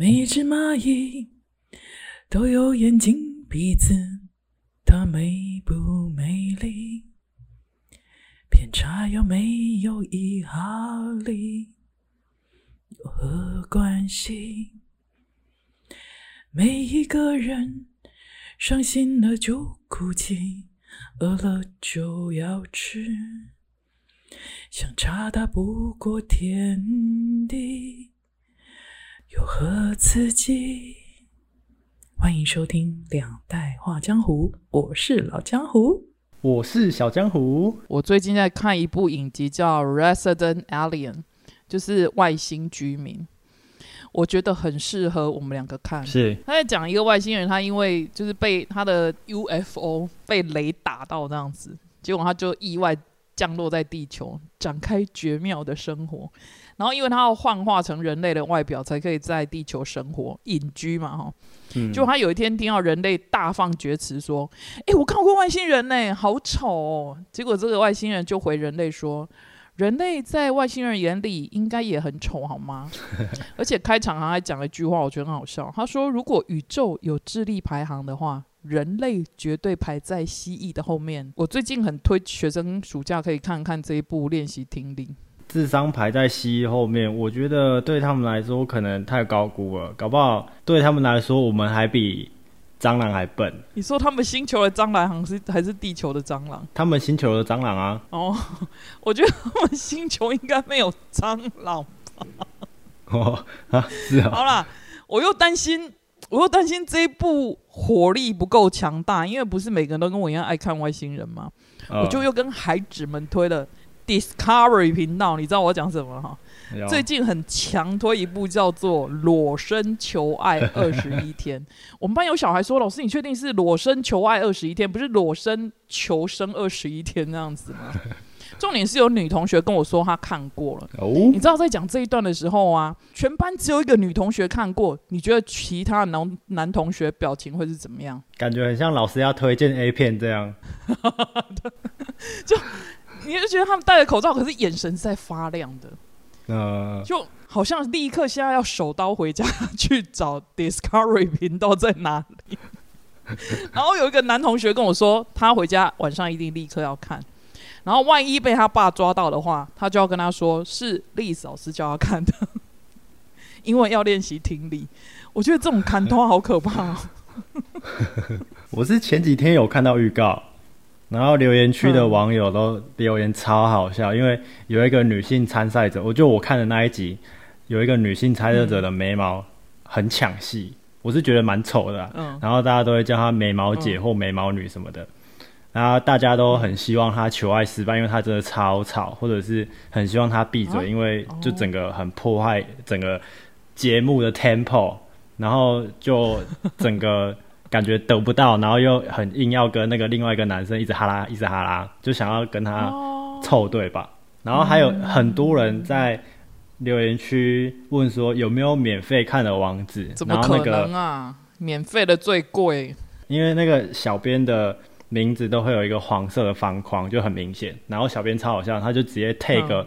每一只蚂蚁都有眼睛、鼻子，它美不美丽？偏差有没有一毫厘？有何关系？每一个人伤心了就哭泣，饿了就要吃，相差大不过天地，有何刺激？欢迎收听《两代画江湖》，我是老江湖。我是小江湖，我最近在看一部影集，叫《Resident Alien》，就是外星居民。我觉得很适合我们两个看。是他在讲一个外星人，他因为就是被他的 UFO 被雷打到这样子，结果他就意外降落在地球，展开绝妙的生活。然后因为他要幻化成人类的外表，才可以在地球生活隐居嘛，哈。就他有一天听到人类大放厥词，说：“哎，我看过外星人呢，好丑。”哦。”结果这个外星人就回人类说：“人类在外星人眼里应该也很丑，好吗？” 而且开场还讲了一句话，我觉得很好笑。他说：“如果宇宙有智力排行的话，人类绝对排在蜥蜴的后面。”我最近很推学生暑假可以看看这一部练习听力。智商排在蜥蜴后面，我觉得对他们来说可能太高估了，搞不好对他们来说我们还比蟑螂还笨。你说他们星球的蟑螂还是还是地球的蟑螂？他们星球的蟑螂啊？哦，我觉得他们星球应该没有蟑螂吧？哦啊，是啊。好啦，我又担心，我又担心这一部火力不够强大，因为不是每个人都跟我一样爱看外星人嘛，我就又跟孩子们推了。Discovery 频道，你知道我讲什么哈？最近很强推一部叫做《裸身求爱二十一天》。我们班有小孩说：“老师，你确定是裸身求爱二十一天，不是裸身求生二十一天这样子吗？” 重点是有女同学跟我说她看过了。哦，你知道在讲这一段的时候啊，全班只有一个女同学看过。你觉得其他男男同学表情会是怎么样？感觉很像老师要推荐 A 片这样。就。你就觉得他们戴着口罩，可是眼神是在发亮的，呃，就好像立刻现在要手刀回家去找 Discovery 频道在哪里。然后有一个男同学跟我说，他回家晚上一定立刻要看，然后万一被他爸抓到的话，他就要跟他说是历史老师教他看的，因为要练习听力。我觉得这种看通好可怕。我是前几天有看到预告。然后留言区的网友都留言超好笑，因为有一个女性参赛者，我就我看的那一集，有一个女性参赛者的眉毛很抢戏，我是觉得蛮丑的。嗯。然后大家都会叫她眉毛姐或眉毛女什么的，然后大家都很希望她求爱失败，因为她真的超吵，或者是很希望她闭嘴，因为就整个很破坏整个节目的 tempo，然后就整个。感觉得不到，然后又很硬要跟那个另外一个男生一直哈拉，一直哈拉，就想要跟他凑对吧？然后还有很多人在留言区问说有没有免费看的网址？怎么可能啊？免费的最贵。因为那个小编的名字都会有一个黄色的方框，就很明显。然后小编超好笑，他就直接 take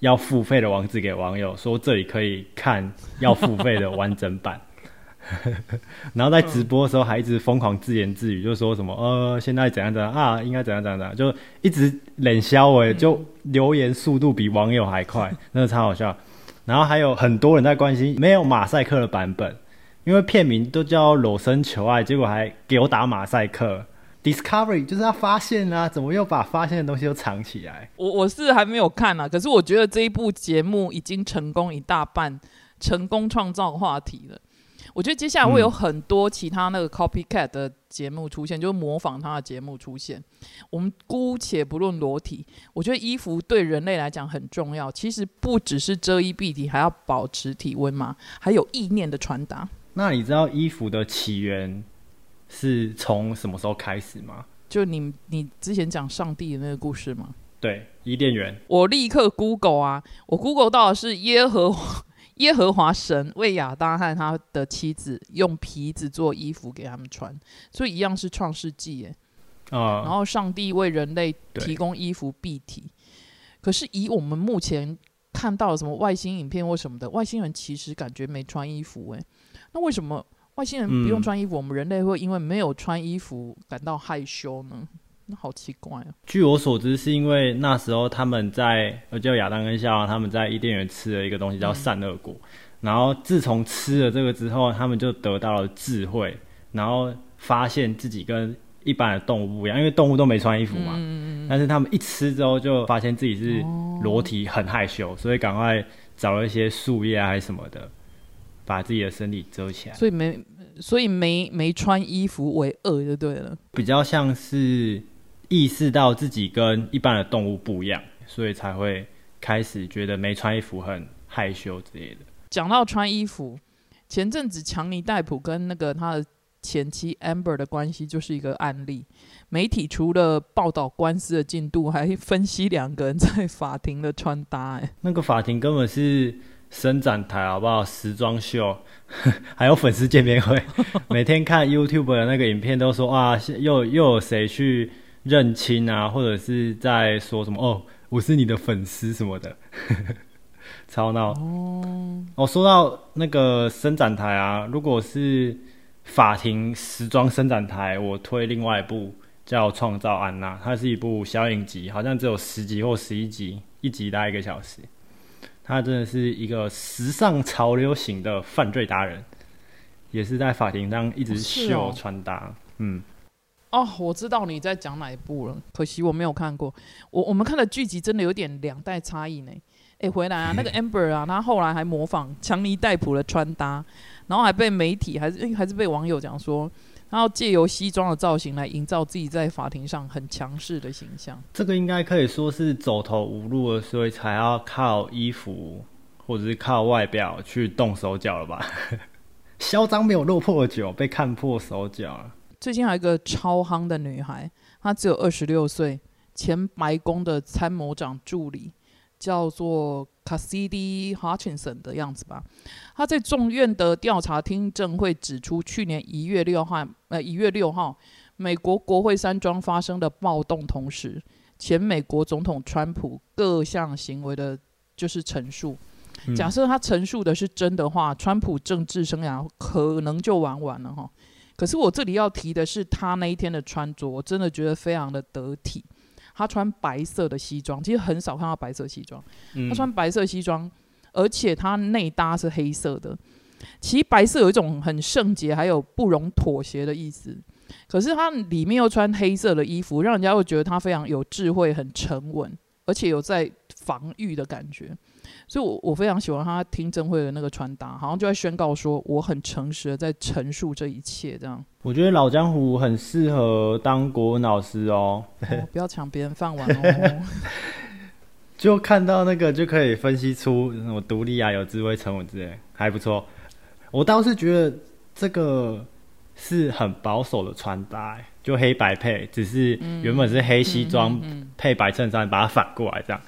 要付费的网址给网友，说这里可以看要付费的完整版。然后在直播的时候还一直疯狂自言自语，就说什么呃，现在怎样怎样啊，应该怎样怎样怎样，就一直冷笑哎，就留言速度比网友还快，真的超好笑。然后还有很多人在关心没有马赛克的版本，因为片名都叫裸身求爱，结果还给我打马赛克。Discovery 就是他发现啊，怎么又把发现的东西都藏起来？我我是还没有看啊，可是我觉得这一部节目已经成功一大半，成功创造话题了。我觉得接下来会有很多其他那个 copycat 的节目出现，就是模仿他的节目出现。我们姑且不论裸体，我觉得衣服对人类来讲很重要。其实不只是遮衣蔽体，还要保持体温嘛，还有意念的传达。那你知道衣服的起源是从什么时候开始吗？就你你之前讲上帝的那个故事吗？对，伊甸园。我立刻 Google 啊，我 Google 到的是耶和华。耶和华神为亚当和他的妻子用皮子做衣服给他们穿，所以一样是创世纪耶。啊，然后上帝为人类提供衣服蔽体，可是以我们目前看到什么外星影片或什么的，外星人其实感觉没穿衣服诶、那为什么外星人不用嗯。穿衣服，我们人类会因为没有穿衣服感到害羞呢？那好奇怪啊。据我所知，是因为那时候他们在，呃，叫亚当跟夏娃他们在伊甸园吃了一个东西叫嗯善恶果，然后自从吃了这个之后，他们就得到了智慧，然后发现自己跟一般的动物不一样，因为动物都没穿衣服嘛，嗯但是他们一吃之后就发现自己是哦裸体，很害羞，所以赶快找了一些树叶啊还是什么的，把自己的身体遮起来。所以没，所以没没穿衣服为恶就对了。比较像是意识到自己跟一般的动物不一样，所以才会开始觉得没穿衣服很害羞之类的。讲到穿衣服，前阵子强尼戴普跟那个他的前妻 Amber 的关系就是一个案例。媒体除了报道官司的进度，还分析两个人在法庭的穿搭、哎，那个法庭根本是伸展台，好不好？时装秀，还有粉丝见面会，每天看 YouTube 的那个影片都说啊，又又有谁去认亲啊，或者是在说什么哦，我是你的粉丝什么的，超闹。哦，哦，说到那个伸展台啊，如果是法庭时装伸展台，我推另外一部叫《创造安娜》，它是一部小影集，好像只有十集或十一集，一集大概一个小时。他真的是一个时尚潮流型的犯罪达人，也是在法庭上一直秀哦穿搭。嗯，哦，我知道你在讲哪一部了，可惜我没有看过。我我们看的剧集真的有点两代差异呢。哎，回来啊，那个 Amber 啊，他后来还模仿强尼戴普的穿搭，然后还被媒体还是诶还是被网友讲说，然后借由西装的造型来营造自己在法庭上很强势的形象。这个应该可以说是走投无路了，所以才要靠衣服或者是靠外表去动手脚了吧？嚣张没有落魄久，被看破手脚了。最近还有一个超夯的女孩，她只有二十六岁，前白宫的参谋长助理，叫做 Cassidy Hutchinson 的样子吧。她在众院的调查听证会指出，去年一月六号，呃一月六号，美国国会山庄发生的暴动同时，前美国总统川普各项行为的就是陈述。嗯假设他陈述的是真的话，川普政治生涯可能就玩完了哈。可是我这里要提的是，他那一天的穿着，我真的觉得非常的得体。他穿白色的西装，其实很少看到白色西装。嗯他穿白色西装，而且他内搭是黑色的。其实白色有一种很圣洁，还有不容妥协的意思。可是他里面又穿黑色的衣服，让人家会觉得他非常有智慧、很沉稳，而且有在防御的感觉。所以我，我非常喜欢他听证会的那个穿搭，好像就在宣告说我很诚实的在陈述这一切，这样。我觉得老江湖很适合当国文老师哦，哦、不要抢别人饭碗哦。就看到那个就可以分析出什么独立啊、有智慧、沉稳之类，还不错。我倒是觉得这个是很保守的穿搭欸，就黑白配，只是原本是黑西装配白衬衫，把它反过来这样。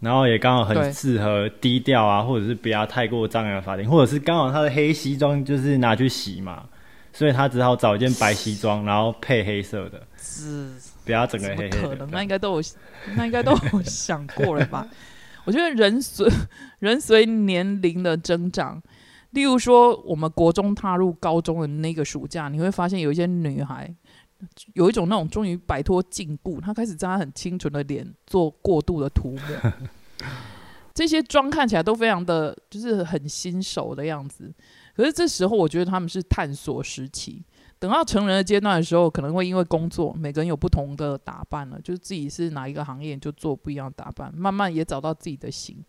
然后也刚好很对适合低调啊，或者是不要太过张扬的法庭，或者是刚好他的黑西装就是拿去洗嘛，所以他只好找一件白西装，然后配黑色的，是不要整个黑黑的。可能？那应该都有，那应该都有想过了吧？我觉得人随 人随年龄的增长，例如说我们国中踏入高中的那个暑假，你会发现有一些女孩有一种那种终于摆脱禁锢，他开始在他很清纯的脸做过度的涂抹。这些妆看起来都非常的，就是很新手的样子。可是这时候，我觉得他们是探索时期。等到成人的阶段的时候，可能会因为工作，每个人有不同的打扮了，就是自己是哪一个行业就做不一样的打扮，慢慢也找到自己的型。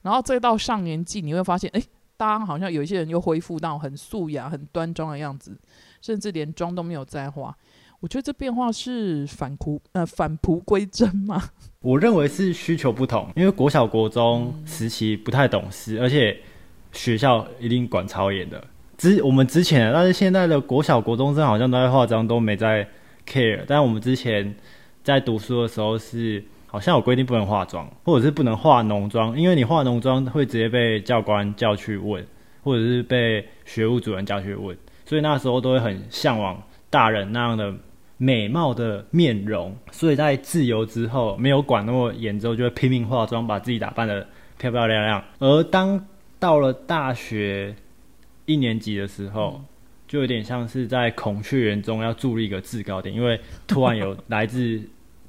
然后再到上年纪，你会发现，哎，大家好像有一些人又恢复到很素雅、很端庄的样子，甚至连妆都没有再化。我觉得这变化是返璞呃返璞归真嘛。我认为是需求不同，因为国小、国中时期不太懂事，而且学校一定管超严的。之我们之前，但是现在的国小、国中生好像都在化妆，都没在 care。但我们之前在读书的时候是好像有规定不能化妆，或者是不能化浓妆，因为你化浓妆会直接被教官叫去问，或者是被学务主任叫去问，所以那时候都会很向往大人那样的美貌的面容。所以在自由之后，没有管那么严之后，就会拼命化妆，把自己打扮的漂漂亮亮。而当到了大学一年级的时候，就有点像是在孔雀园中要筑立一个制高点，因为突然有来自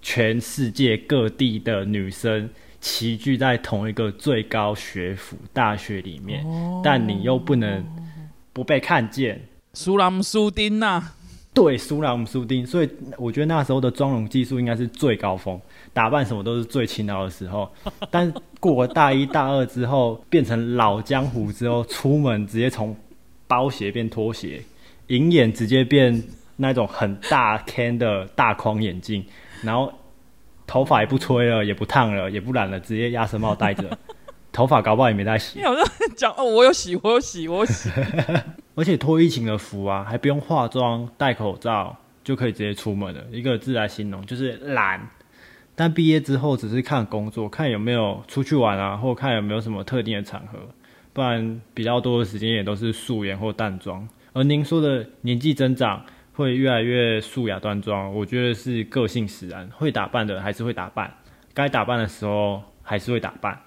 全世界各地的女生齐聚在同一个最高学府大学里面，但你又不能不被看见。苏朗苏丁呐、对，苏朗苏丁，所以我觉得那时候的妆容技术应该是最高峰，打扮什么都是最勤劳的时候。但过了大一大二之后，变成老江湖之后，出门直接从包鞋变拖鞋，银眼直接变那种很大 can 的大框眼镜，然后头发也不吹了，也不烫了，也不染了，直接鸭舌帽戴着，头发搞不好也没在洗你。好像讲哦，我有洗，我有洗，我有洗。而且脱疫情的服啊，还不用化妆、戴口罩就可以直接出门了。一个字来形容就是懒。但毕业之后只是看工作，看有没有出去玩啊，或看有没有什么特定的场合，不然比较多的时间也都是素颜或淡妆。而您说的年纪增长会越来越素雅端庄，我觉得是个性使然，会打扮的还是会打扮，该打扮的时候还是会打扮。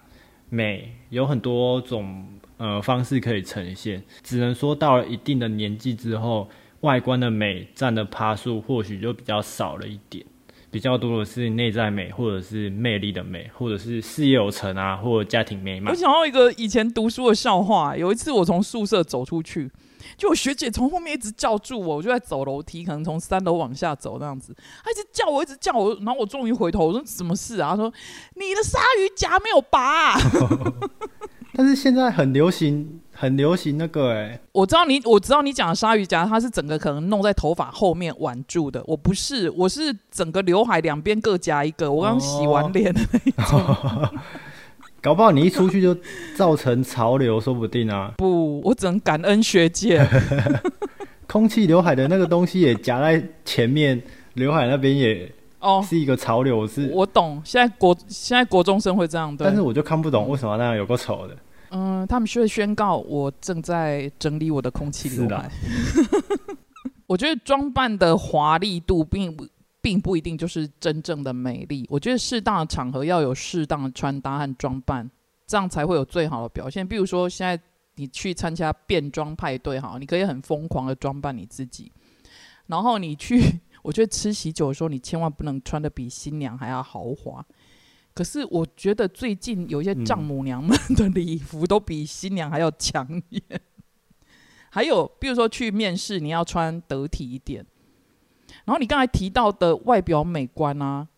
美有很多种呃方式可以呈现，只能说到了一定的年纪之后，外观的美占的趴数或许就比较少了一点，比较多的是内在美，或者是魅力的美，或者是事业有成啊，或家庭美满我。想到一个以前读书的笑话，有一次我从宿舍走出去，就我学姐从后面一直叫住我，我就在走楼梯，可能从三楼往下走那样子，她一直叫我，一直叫我，然后我终于回头，我说什么事啊？她说你的鲨鱼夹没有拔、啊。但是现在很流行，很流行那个哎、我知道你，我知道你讲的鲨鱼夹，它是整个可能弄在头发后面挽住的。我不是，我是整个刘海两边各夹一个。我刚洗完脸的那一种，搞不好你一出去就造成潮流，说不定啊。不，我只能感恩学姐。空气刘海的那个东西也夹在前面，刘海那边也哦，是一个潮流，是。我懂，现在国现在国中生会这样，对但是。我就看不懂为什么那样有个丑的。嗯，他们是会宣告我正在整理我的空气刘海。我觉得装扮的华丽度并不并不一定就是真正的美丽。我觉得适当的场合要有适当的穿搭和装扮，这样才会有最好的表现。比如说，现在你去参加变装派对，哈，你可以很疯狂的装扮你自己。然后你去，我觉得吃喜酒的时候，你千万不能穿的比新娘还要豪华。可是我觉得最近有一些丈母娘们的礼服都比新娘还要抢眼。还有，比如说去面试，你要穿得体一点。然后你刚才提到的外表美观啊，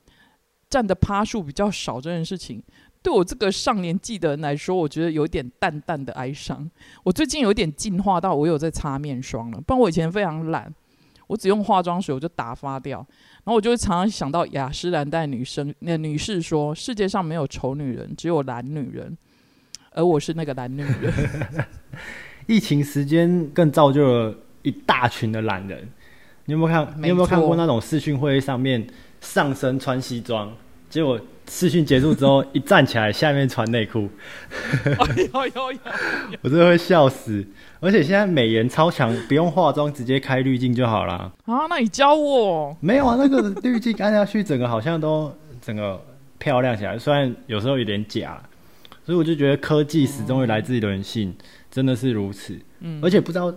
占的趴数比较少这件事情，对我这个上年纪的人来说，我觉得有点淡淡的哀伤。我最近有点进化到我有在擦面霜了，不然我以前非常懒，我只用化妆水我就打发掉。然后我就会常常想到雅诗兰黛女生那女士说，世界上没有丑女人，只有懒女人，而我是那个懒女人。疫情时间更造就了一大群的懒人。你有没有看？你有没有看过那种视讯会议上面上身穿西装，结果视讯结束之后 一站起来，下面穿内裤，有有有，我真的会笑死。而且现在美颜超强，不用化妆，直接开滤镜就好啦。啊，那你教我。没有啊，那个滤镜按下去，整个好像都整个漂亮起来，虽然有时候有点假，所以我就觉得科技始终会来自于人性，真的是如此。嗯而且不知道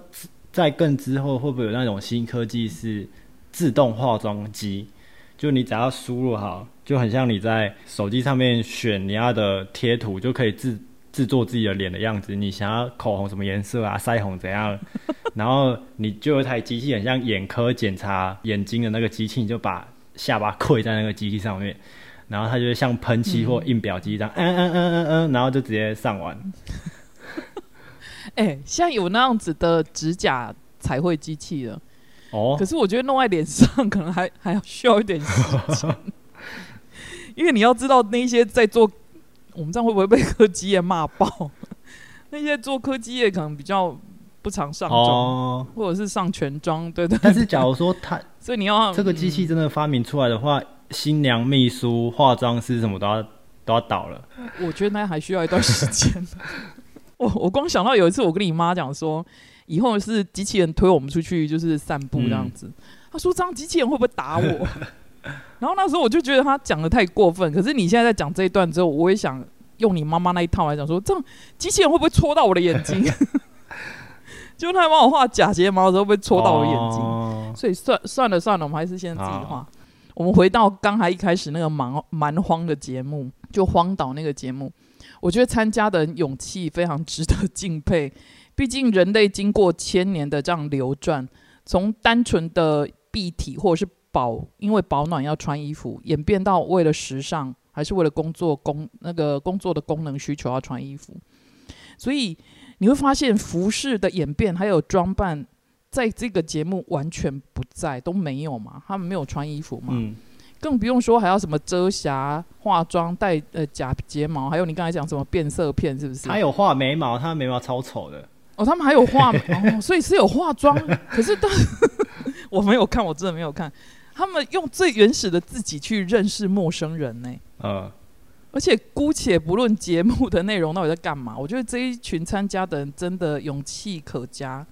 在更之后会不会有那种新科技是自动化妆机，就你只要输入好，就很像你在手机上面选你要的贴图，就可以自制作自己的脸的样子。你想要口红什么颜色啊，腮红怎样，然后你就有一台机器，很像眼科检查眼睛的那个机器，你就把下巴跪在那个机器上面。然后它就会像喷漆或印表机这样，嗯嗯嗯嗯嗯，然后就直接上完。哎、现在有那样子的指甲彩绘机器了，哦可，是我觉得弄在脸上可能还还要需要一点时间，因为你要知道那些在做，我们这样会不会被科技业骂爆？那些做科技业可能比较不常上妆，哦，或者是上全妆，对对但是 假如说他所以你要这个机器真的发明出来的话，新娘、秘书、化妆师什么都要都要倒了。嗯我觉得那还需要一段时间。我我光想到有一次，我跟你妈讲说，以后是机器人推我们出去就是散步这样子。她说这样机器人会不会打我？然后那时候我就觉得他讲的太过分。可是你现在在讲这一段之后，我也想用你妈妈那一套来讲说，这样机器人会不会戳到我的眼睛？就他帮我画假睫毛的时候，会不会戳到我的眼睛？哦所以算算了算了，我们还是先自己画好。我们回到刚才一开始那个蛮蛮荒的节目，就荒岛那个节目，我觉得参加的人勇气非常值得敬佩。毕竟人类经过千年的这样流转，从单纯的蔽体或者是保，因为保暖要穿衣服，演变到为了时尚，还是为了工作工那个工作的功能需求要穿衣服。所以你会发现服饰的演变还有装扮，在这个节目完全不在，都没有嘛，他们没有穿衣服嘛，嗯，更不用说还要什么遮瑕、化妆、戴呃假睫毛，还有你刚才讲什么变色片，是不是？他有画眉毛，他眉毛超丑的。哦，他们还有化 哦，所以是有化妆，可是但 我没有看，我真的没有看。他们用最原始的自己去认识陌生人呢、呃，而且姑且不论节目的内容到底在干嘛，我觉得这一群参加的人真的勇气可嘉。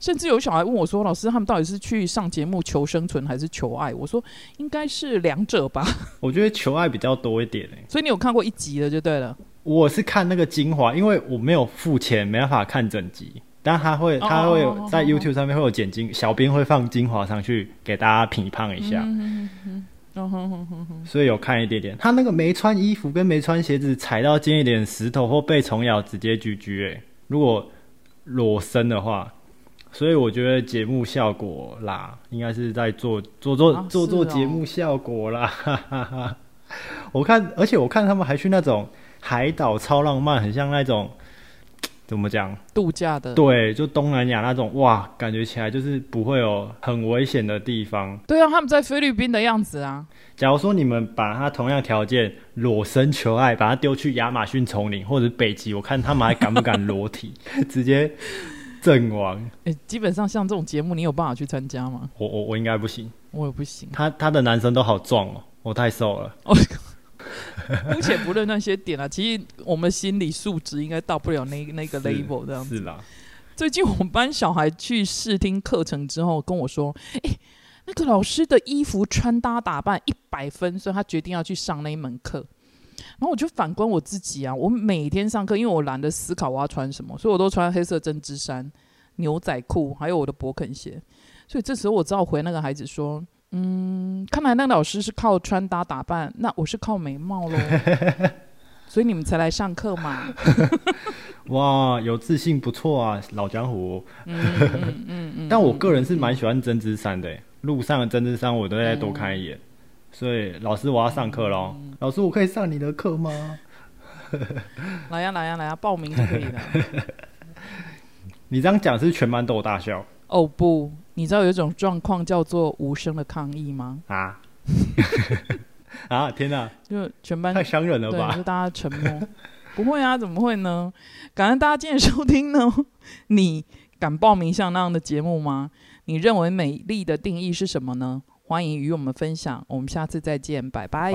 甚至有小孩问我说：“老师，他们到底是去上节目求生存还是求爱？”我说：“应该是两者吧。我觉得求爱比较多一点诶。”所以你有看过一集的就对了。我是看那个精华，因为我没有付钱，没办法看整集。但他会，他会在 YouTube 上面会有剪精，小编会放精华上去给大家评判一下，嗯所以有看一点点。他那个没穿衣服跟没穿鞋子，踩到尖一点石头或被虫咬，直接 GG 诶。如果裸身的话，所以我觉得节目效果啦，应该是在做做做啊做做节目效果啦。哈哈哈。我看，而且我看他们还去那种海岛超浪漫，很像那种怎么讲？度假的。对，就东南亚那种，哇，感觉起来就是不会有很危险的地方。对啊，他们在菲律宾的样子啊。假如说你们把他同样条件裸身求爱，把他丢去亚马逊丛林或者北极，我看他们还敢不敢裸体，直接 阵亡。诶，基本上像这种节目，你有办法去参加吗？我我我应该不行，我也不行。他他的男生都好壮哦，我太瘦了。姑且不论那些点啊，其实我们心理素质应该到不了那那个 level 这样子。是啦，最近我们班小孩去试听课程之后跟我说：“诶，那个老师的衣服穿搭打扮一百分，所以他决定要去上那一门课。”然后我就反观我自己啊，我每天上课，因为我懒得思考我要穿什么，所以我都穿黑色针织衫、牛仔裤，还有我的勃肯鞋。所以这时候我只好回那个孩子说：“嗯，看来那个老师是靠穿搭打扮，那我是靠美貌喽。所以你们才来上课嘛。哇，有自信不错啊，老江湖。嗯嗯嗯嗯。但我个人是蛮喜欢针织衫的，路上的针织衫我都在多看一眼。所以老师，我要上课喽。老师，我可以上你的课吗？来呀来呀来呀，报名就可以了。你这样讲是全班都有大笑哦不，你知道有一种状况叫做无声的抗议吗？啊？啊！天哪，就全班太伤人了，吧就？大家沉默。不会啊，怎么会呢？感恩大家今天收听呢。你敢报名像那样的节目吗？你认为美丽的定义是什么呢？欢迎与我们分享。我们下次再见拜拜。